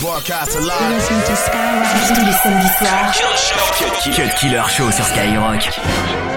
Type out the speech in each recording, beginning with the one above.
Broadcast live. Tous les samedis soirs. Cut Killer Show sur Skyrock.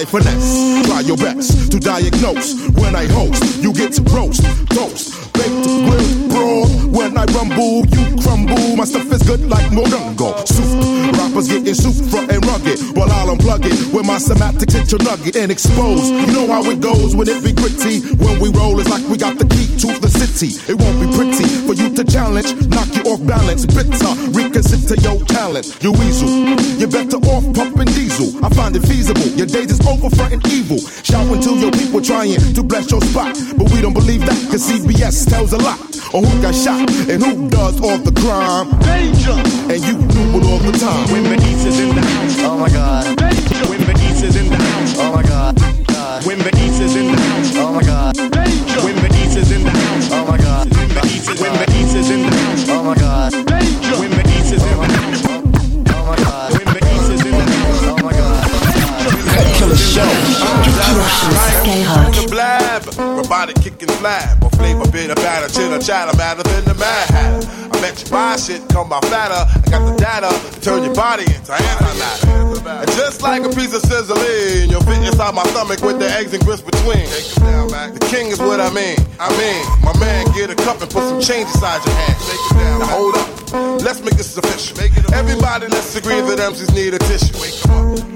I finesse. Try your best to diagnose when I host. You get to roast, toast, baked, grilled, brawl. When I rumble, you crumble. My stuff is good like Morongo. Soup. Rappers getting super and rugged. While I'll unplug it with my semantics hit your nugget and expose. You know how it goes when it be gritty. When we roll, it's like we got the key to the city. It won't be pretty for you to challenge. Knock you off balance. Bitter. Reconsider your talent. You weasel. You better off pumping diesel. I find it feasible. Your days is over fronting evil. Shouting to your people trying to bless your spot. But we don't believe that, cause CBS tells a lot. On who got shot and who does all the crime. Danger! And you knew it all the time. When the East is in the house. Oh my god. Danger! When the East is in the house. Oh my god. god. When the East is in the house. Oh my god. Danger! When the East is in the house. Oh my god. When the East is, when the East or of batter, chitter chatter, madder than the mad hatter. I bet you buy shit, come by fatter. I got the data to turn your body into antimatter. And just like a piece of sizzling, you'll fit inside my stomach with the eggs and grits between. The king is what I mean. I mean, my man, get a cup and put some change inside your hand. Now hold up, let's make this official. Everybody, let's agree that MCs need a tissue.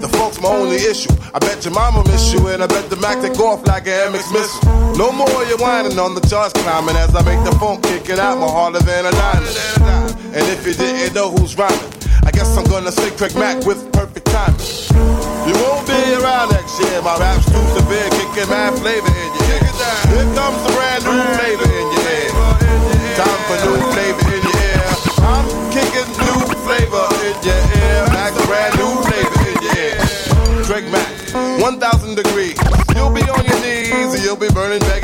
The funk's my only issue. I bet your mama miss you, and I bet the Mac take off like an MX missile. No more you whining on the charts climbing as I make the funk kicking out more harder than a diamond. And if you didn't know who's rhyming, I guess I'm gonna say Craig Mack with perfect timing. You won't be around next year. My rap's too severe, kicking mad flavor in your ear. Here comes a brand new flavor in your ear. Time for new flavor. I'm new flavor in your ear. Mac, brand new flavor in your ear. Craig Mack, 1,000 degrees. You'll be on your knees, you'll be burning, begging,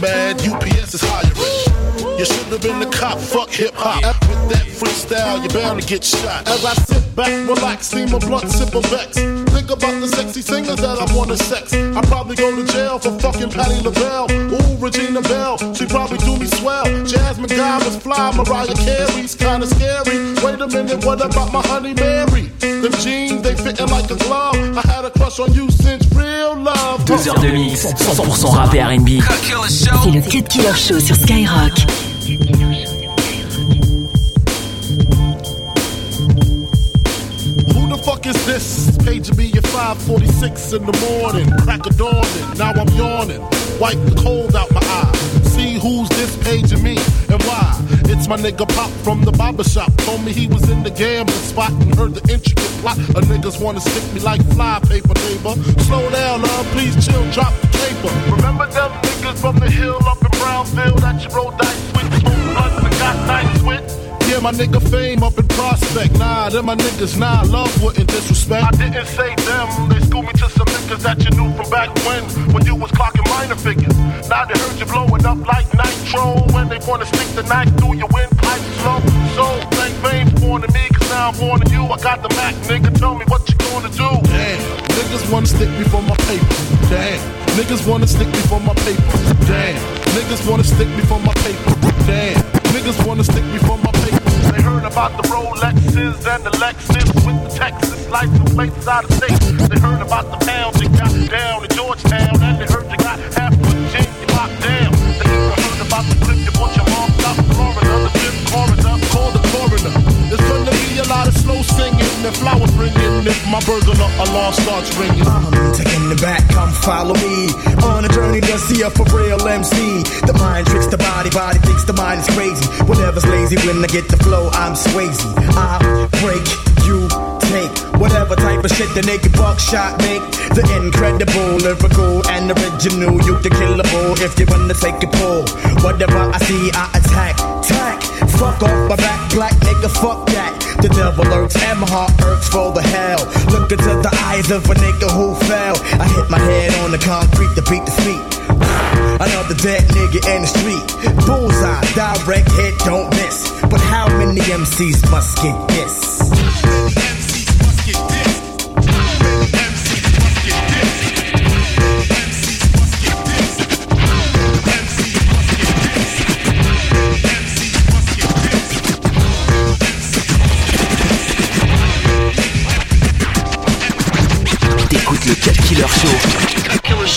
mad, UPS is hiring. You should have been the cop, fuck hip hop. With that freestyle, you're bound to get shot. As I sit back, relax, steam a blunt, sip a vex. Think about the sexy singers that I wanna sex. I probably go to jail for fucking Patti LaBelle. Ooh, Regina Belle, she probably do me swell. Jasmine Guy was fly, Mariah Carey's kinda scary. Wait a minute, what about my honey Mary? Them jeans, they fitting like a glove. I had a crush on you since real love. Deux heures de mix, 100% rap et R&B. C'est le Cut Killer Show sur Skyrock. Who the fuck is this? Paging me at 546 in the morning. Crack of dawning, now I'm yawning. Wipe the cold out my eye. See who's this paging me and why. It's my nigga Pop from the barber shop. Told me he was in the gambling spot and heard the intricate plot. A niggas wanna stick me like fly paper, neighbor. Slow down, love, please chill, drop my nigga fame up in prospect. Nah, them my niggas, nah, love wouldn't disrespect. I didn't say them, they schooled me to some niggas that you knew from back when, when you was clocking minor figures. Now they heard you blowing up like nitro, when they wanna stick the knife through your windpipe slow. So thank fame for wanting me, cause now I'm warning you. I got the Mac, nigga. Tell me what you gonna do. Damn, niggas wanna stick me for my paper. Damn, niggas wanna stick me for my paper. Damn, niggas wanna stick me for my paper. Damn, niggas wanna stick me for my paper. They heard about the Rolexes and the Lexus with the Texas license plates out of state. They heard about the pounds you got down in Georgetown, and they my burglar alarm starts ringing. I'm taking the back, come follow me on a journey to see a for real MC. The mind tricks the body, body thinks the mind is crazy. Whatever's lazy when I get the flow, I'm Swayze. I break, you take whatever type of shit the naked buckshot make. The incredible, lyrical, and original. You can kill a bull if you wanna take a pull. Whatever I see, I attack, tack. Fuck off my back, black nigga, fuck that. The devil lurks and my heart hurts for the hell. Look into the eyes of a nigga who fell. I hit my head on the concrete to beat the feet. Another dead nigga in the street. Bullseye, direct hit, don't miss. But how many MCs must get this? T'écoutes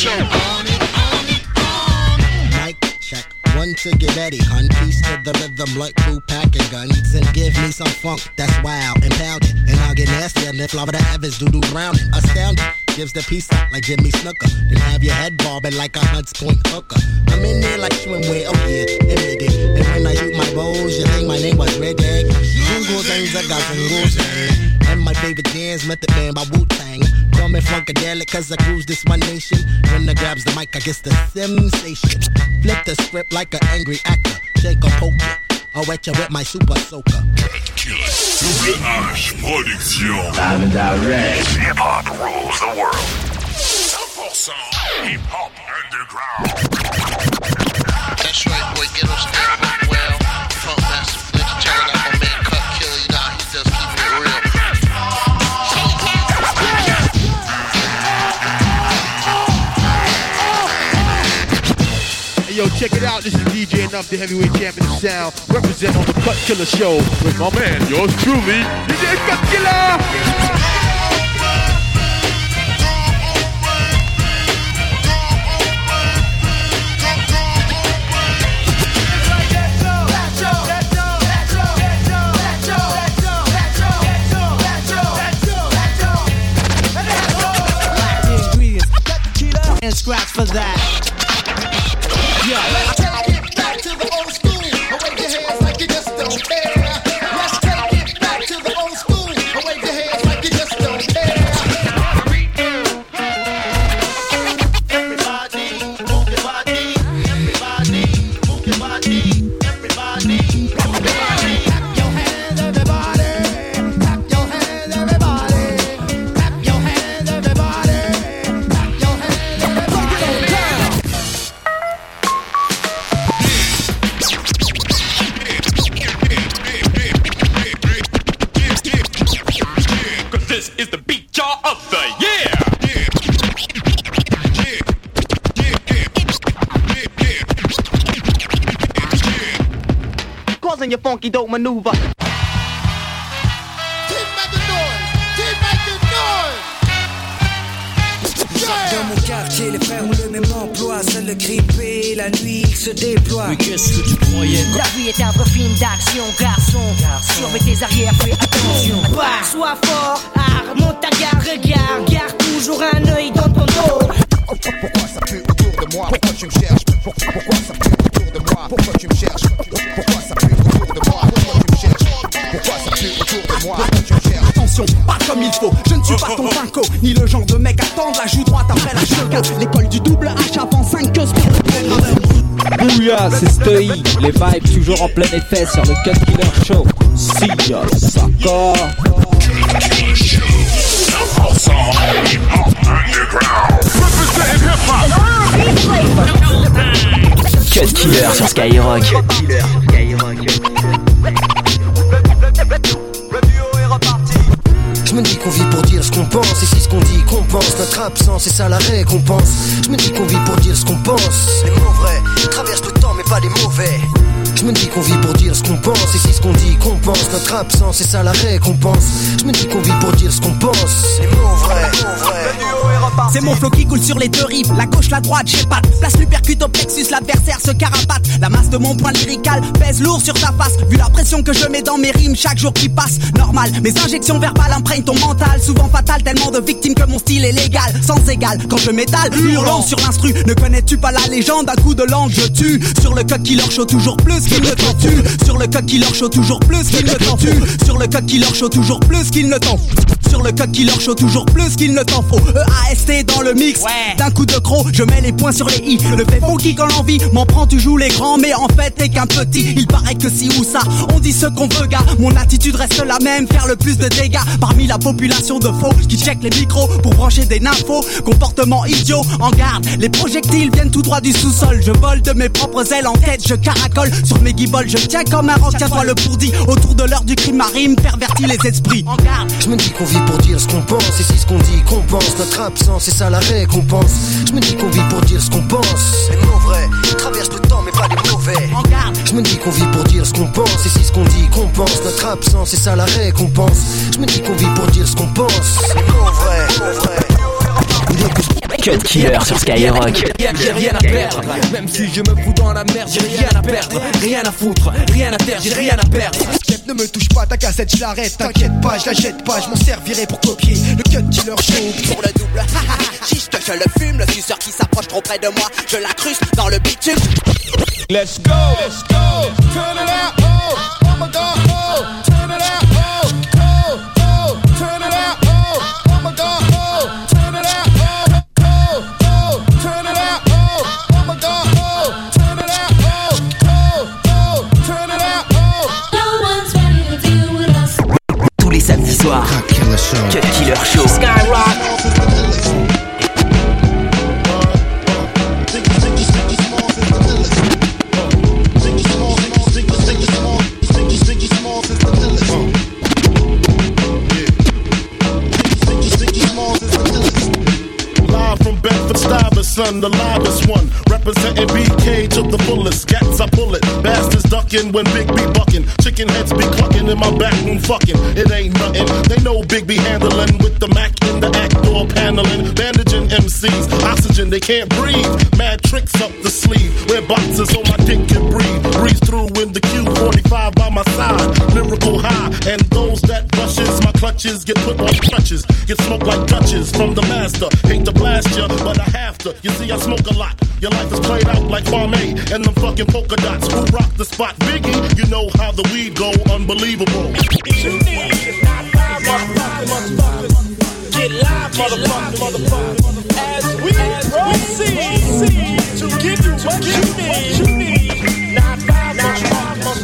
Show. Mic check. One to get ready, hun. Piece to the rhythm like two packing guns. And give me some funk that's wild and pounded. And I'll get nasty and lift the Evans doo doo drowning. Astounded. Gives the peace out like Jimmy Snuka. Then have your head bobbing like a Hunts Point hooker. I'm in there like swimwear, oh yeah, and it. And when I shoot my bows, you think my name was Red Egg. Jungle things, I got some And my favorite dance method man by Wu Tang. Call me Funkadelic cause I cruise this one nation. When I grabs the mic, I guess the sensation. Flip the script like an angry actor. Shake or poke ya. I'll wet you with my super soaker. Double H Production. Live and direct. Hip hop rules the world. 100% hip hop underground. That's right, boy. Get us down well. Funk Master yo, check it out. This is DJ Enuff, the heavyweight champion of sound, represent on the Cut Killer Show with my man, yours truly, DJ Cut Killer. and scratch for that. Funky dope maneuver. Keep making noise. Keep making noise. Dans mon quartier, les frères ont le même emploi. Seul le grippé, la nuit, il se déploie. Mais qu'est-ce que tu croyais La vie est un vrai film d'action, garçon. Surveille tes arrières, fais attention. Bah, sois fort, art, monte ta garde, regarde. Garde toujours un œil dans ton dos. Pourquoi ça pue autour de moi? Pourquoi tu me cherches? Pour- Pourquoi ça pue autour de moi? Pourquoi tu me cherches? Pourquoi ça pue Attention, pas comme il faut, je ne suis pas ton pinko Ni le genre de mec à tendre la joue droite après la cheveux L'école du double H avant 5 queues Bouya, c'est Stoi, les vibes toujours en plein effet sur le Cut Killer Show. Si ya s'accorde. 100% hip hop underground. Representing hip hop. Cut Killer sur Skyrock. Notre absence, c'est ça la récompense. Je me dis qu'on vit pour dire ce qu'on pense. Les mots vrais traversent le temps, mais pas les mauvais. Je me dis qu'on vit pour dire ce qu'on pense, et si ce qu'on dit qu'on pense, notre absence, c'est ça la récompense. Je me dis qu'on vit pour dire ce qu'on pense. Les mots vrais, mots vrais. C'est mon flow qui coule sur les deux rives, la gauche, la droite, j'ai pas Place l'upercute au plexus, l'adversaire se carapate. La masse de mon point lyrical pèse lourd sur ta face. Vu la pression que je mets dans mes rimes chaque jour qui passe, normal. Mes injections verbales imprègnent ton mental, souvent fatal, tellement de victimes que mon style est légal, sans égal. Quand je m'étale, hurlant sur l'instru, ne connais-tu pas la légende? Un coup de langue, je tue. Sur le code qui leur chaud toujours plus qu'il ne t'en tue. Sur le code qui leur chaud toujours plus qu'il ne t'en tue. Sur le code qui leur chaud toujours plus qu'il ne t'en sur le code qui leur chaud toujours plus qu'il ne t'en faut. EAST dans le mix. D'un coup de croc, je mets les points sur les i. Le fait funky quand l'envie m'en prend, tu joues les grands, mais en fait t'es qu'un petit. Il paraît que si ou ça, on dit ce qu'on veut, gars. Mon attitude reste la même, faire le plus de dégâts parmi la population de faux qui check les micros pour brancher des nymphos. Comportement idiot, en garde. Les projectiles viennent tout droit du sous-sol. Je vole de mes propres ailes en tête, je caracole sur mes guibolles. Je tiens comme un rock, tiens-toi le pourdi. Autour de l'heure du crime marine, pervertit les esprits. En garde. Je me dis qu'on vit pour dire ce qu'on pense, et si ce qu'on dit qu'on pense, notre c'est ça la récompense. Je me dis qu'on vit pour dire ce qu'on pense. Les mots vrais traversent le temps, mais pas les mauvais. Je me dis qu'on vit pour dire ce qu'on pense, et si ce qu'on dit qu'on pense, notre absence, c'est ça la récompense. Je me dis qu'on vit pour dire ce qu'on pense. Les mots vrais, mots vrais. Cut Killer sur Skyrock. J'ai rien à perdre, même si je me fous dans la merde, j'ai rien à perdre, rien à foutre, rien à terre, j'ai rien à perdre. Ne me touche pas, ta cassette, je l'arrête, t'inquiète pas, je la jette pas, je m'en servirai pour copier le cut killer show. Pour le double, Juste je le fume, le suceur qui s'approche trop près de moi, je l'incruste dans le bitume. Let's go, let's go, turn it out, oh, oh my god, oh, turn it out, oh, oh, Killer Show. Cut Killer Show. Skyrock. Live from Bedford Stuyvesant, the livest one. Representing BK to the fullest. Gats, I pull it. Bastards ducking when Big B bucking. Chicken heads be clucking in my back room fucking. It ain't nothing. They know Big B handling with the Mac in the act door paneling. Bandaging MCs. Oxygen, they can't breathe. Mad tricks up the sleeve. Wear boxes so my dick can breathe. Through in the Q45 by my side. Lyrical high. And those that rushes my clutches get put on crutches. Get smoked like Dutches from the master. Hate to blast ya, but I have to. You see, I smoke a lot. Your life is played out like Kwame and them fucking polka dots. Who rock the spot? Biggie, you know how the weed go. Unbelievable. Get live, motherfucker, motherfucker. As we proceed to give you what you need. I'll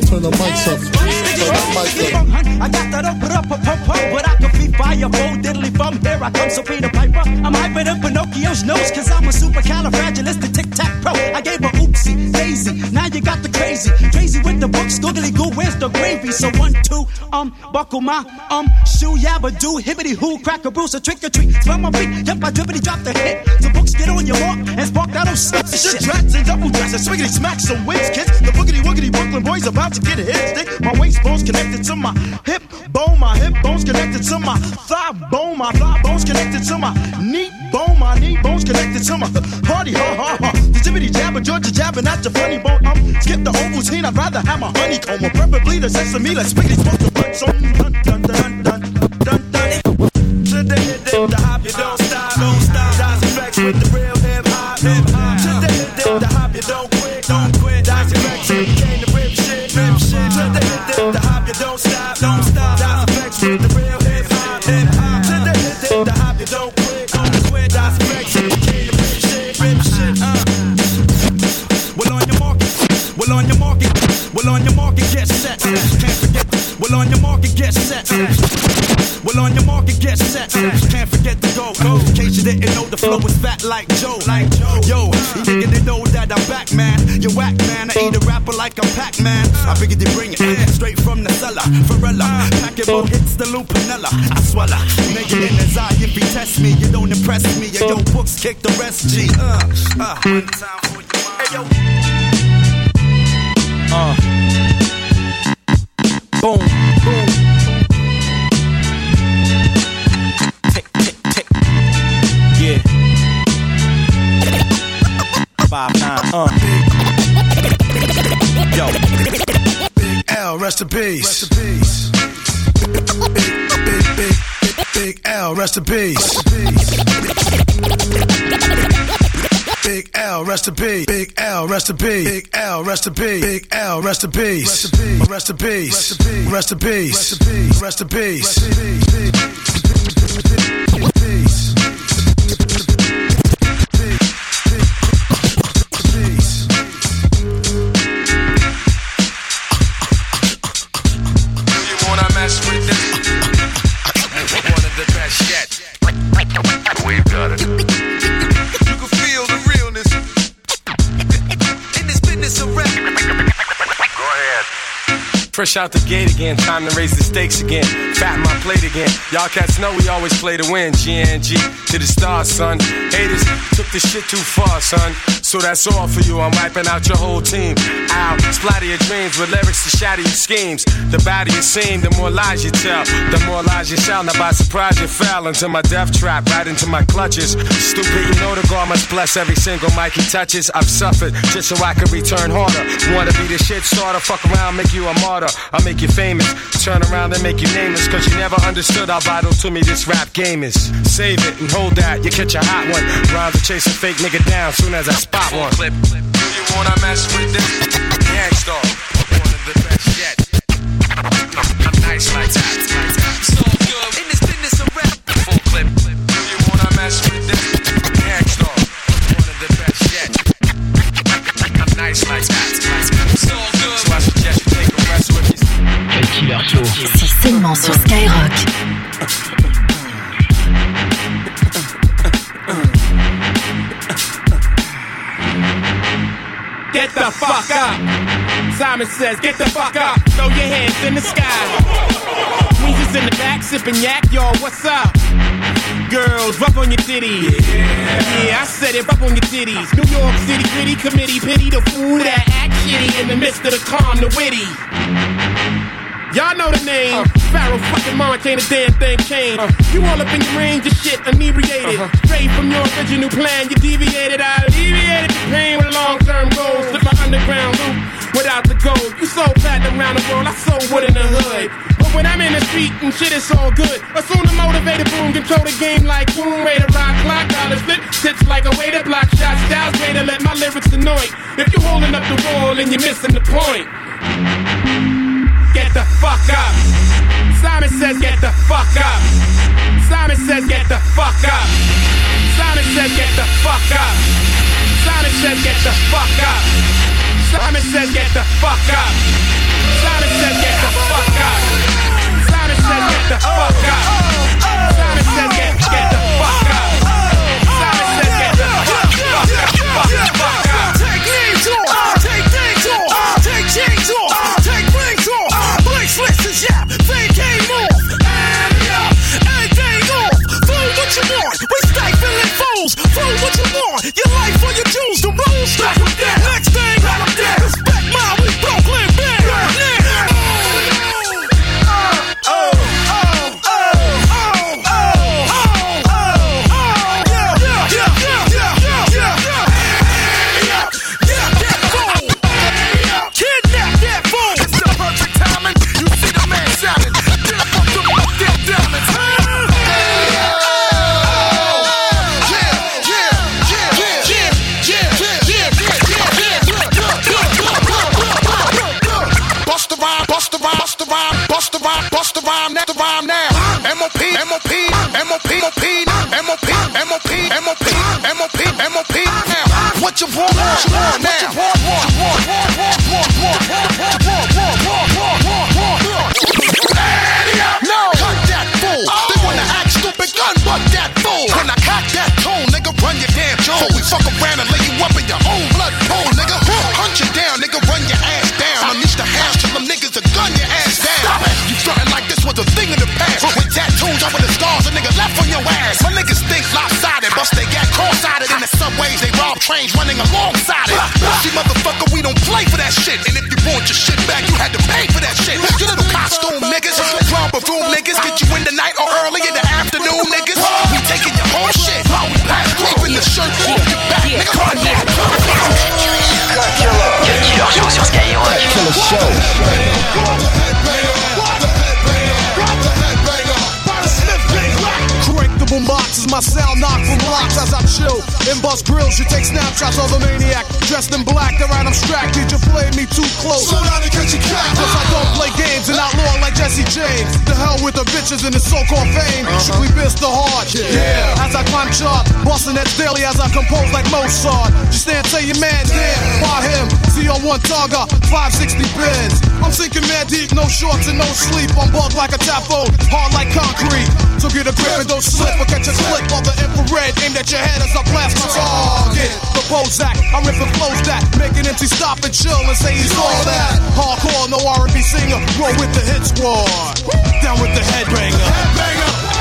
turn the mics up. Turn the mics up. I got that up, up, up, up, but I fire, full diddly from here. I come, so Peter Piper. I'm hyper than Pinocchio's nose, cause I'm a supercalifragilistic tic tac pro. I gave her oopsie, daisy. Now you got the crazy, crazy with the books, googly goo, where's the gravy? So one, two, um, buckle my, um, shoe, yabba do, hibbity hoo, crack a bruise, a trick or treat. Smell my feet, yep, I drippity drop the hit. The books get on your walk and spark that old stuff. Shit, drats and double dress, and swiggity smack some wigs, kids. The boogity woogity Brooklyn boys about to get a hit stick. My waist bones connected to my hip bone, my hip bones connected to my thigh bone, my thigh bones connected to my knee bone, my knee bones connected to my party, ha ha ha. The jibbity jabber, Georgia jabbing at your funny bone. I'm skip the Ovaltine, I'd rather have my honeycomb, or preferably the sesame. Let's spiggity smoke the butts on. Dun dun dun dun dun like a Pac Man. I figured they bring it straight from the cellar. Varela, packet more hits the Lupinella. I swallow. Nigga in his eye, if he test me, you don't impress me. Yo, yo, books kick the rest, G. Uh, uh. Your. Hey, yo. Uh. Boom, boom. Tick, tick, tick. Yeah. Five, nine, uh. Rest in peace. Rest in peace. Big, big, big, big L, rest in peace. Big L, rest in peace. Big L, rest in peace. Big L, rest in peace. Big L, rest in peace. Rest in peace. Rest in peace. Rest in peace. You wanna with this? One of the best yet. We've got it. You can feel the realness in this business of rap. Go ahead. Fresh out the gate again, time to raise the stakes again. Fatten my plate again. Y'all cats know we always play to win. GNG to the stars, son. Haters took the shit too far, son. So that's all for you. I'm wiping out your whole team. Ow, splatter your dreams with lyrics to shatter your schemes. The badder you seem, the more lies you tell. The more lies you sell. Now by surprise you fell into my death trap, right into my clutches. Stupid, you know the God must bless every single mic he touches. I've suffered just so I can return harder. Wanna be the shit starter, fuck around, make you a martyr. I'll make you famous. Turn around and make you nameless. Cause you never understood how vital to me this rap game is. Save it and hold that, you catch a hot one. Rhymes are chasing fake nigga down soon as I spot one. Clip. Do you wanna mess with this? Gang Starr. One of the best yet. I'm nice like that. So good. In this business of rap. Full clip. Do you wanna mess with this? Gang Starr. One of the best yet. I'm nice like that. Killer Show. C'est seulement sur Skyrock. Get the fuck up. Simon says, get the fuck up. Throw your hands in the sky. Weezer's in the back, sipping yak, y'all, what's up? Girls, rub on your titties. Yeah. I said it, rub on your titties. New York City gritty committee, pity the fool that act shitty in the midst of the calm, the witty. Y'all know the name. Pharoahe fucking Monch ain't a damn thing changed. You all up in your range of shit, inebriated. Uh-huh. Straight from your original plan, you deviated. I alleviated the pain with long term goals. Slip my underground loop without the gold. You sold platinum around the world, I sold wood in the hood. But when I'm in the street and shit, it's all good. Assume the motivated boom, control the game like boom, way to rock, clock, dollars flip, tips like a way to block shots, styles way to let my lyrics annoy. If you holding up the wall and you're missing the point. Get the fuck up. Simon says, get the fuck up. Simon says, get the fuck up. Simon says, get the fuck up. Simon says, get the fuck up. Simon says, get the fuck up. Simon says, get the fuck up. Simon says, get the fuck up. Simon says, get get that shit. And if you want your shit back, you had to pay for that shit. You little costume niggas, niggas, get you in the night or early in the afternoon, niggas. We taking your whole shit. Keeping the shirt off your back, nigga. Come on Crank the boombox as my sound knock from blocks as I chill. In bus grills, you take snapshots of the maniac. Dressed in black, the right Did You play me too close. Slow down and catch a cat. Cause I don't play games and outlaw like Jesse James. The hell with the bitches and the so-called fame. Uh-huh. Strictly biz the hard. Yeah. As I climb chart, busting that daily as I compose like Mozart. Just stand, say your man, damn. Why him? CO1 Targa, 560 bins. I'm sinking mad deep, no shorts and no sleep. I'm bugged like a tapo, hard like concrete. So get a grip and don't slip or catch a slip of the infrared aimed at your head as I blast my target. The Bozak, I'm ripping flows that make an empty stop and chill and say he's all that. Hardcore, no R&B singer, roll with the hit squad. Down with the headbanger. Headbanger,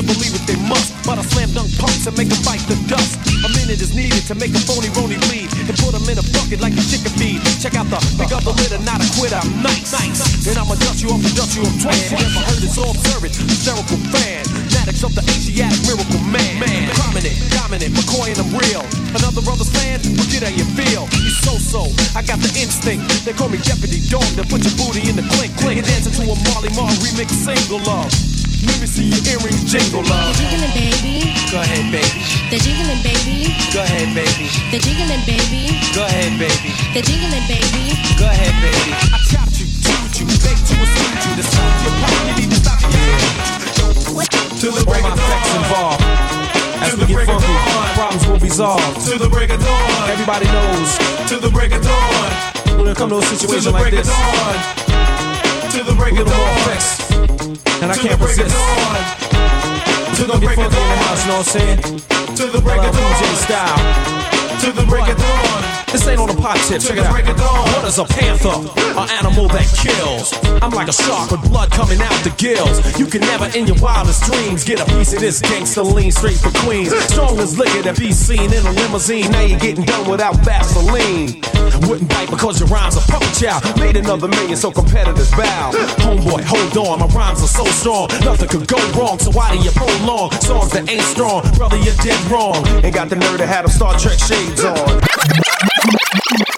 and believe it they must. But I slam dunk punks and make them fight the dust. A minute is needed to make a phony rony bleed and put them in a bucket like a chicken feed. Check out the big up the litter, not a quitter. I'm nice. nice. And I'ma dust you off and dust you off twice. You never heard it, so observe it. Hysterical fan. Maddox of the Asiatic miracle man. man. Prominent, dominant, McCoy and I'm real. Another brother's fan, forget how you feel. You so so, I got the instinct. They call me Deputy Dog to put your booty in the clink. Clink and dancing to a Marley Marl remix single love. Let me see your earrings jingle love. They're jiggling, baby. Go ahead, baby. They're jiggling, baby. Go ahead, baby. They're jiggling, baby. Go ahead, baby. They're jiggling, baby. Go ahead, baby. I chopped you, chewed you, baked you, and sewed you. To stop your pop, you need to stop your To the break my of dawn. involved. As we the get funky, problems will be solved. To the break of dawn. Everybody knows To the break of dawn. when it comes to a situation the like this. To the break of dawn. and I To can't the break of resist. dawn. We're gonna get funky in the house, you know what I'm saying? To the break of LL Cool J dawn. style. To the break of dawn. This ain't on the pot tip, check it out. break of dawn. What is a panther? An animal that kills. I'm like a shark with blood coming out the gills. You can never in your wildest dreams get a piece of this gangster lean straight for Queens. Strong as liquor that be seen in a limousine. Now you're getting done without Vaseline. Wouldn't bite because your rhymes are puppet child. Made another million so competitors bow. Homeboy, hold on, my rhymes are so strong. Nothing could go wrong, so why do you prolong songs that ain't strong? Brother, you're dead wrong. Ain't got the nerve to have them Star Trek shades on. Thank you.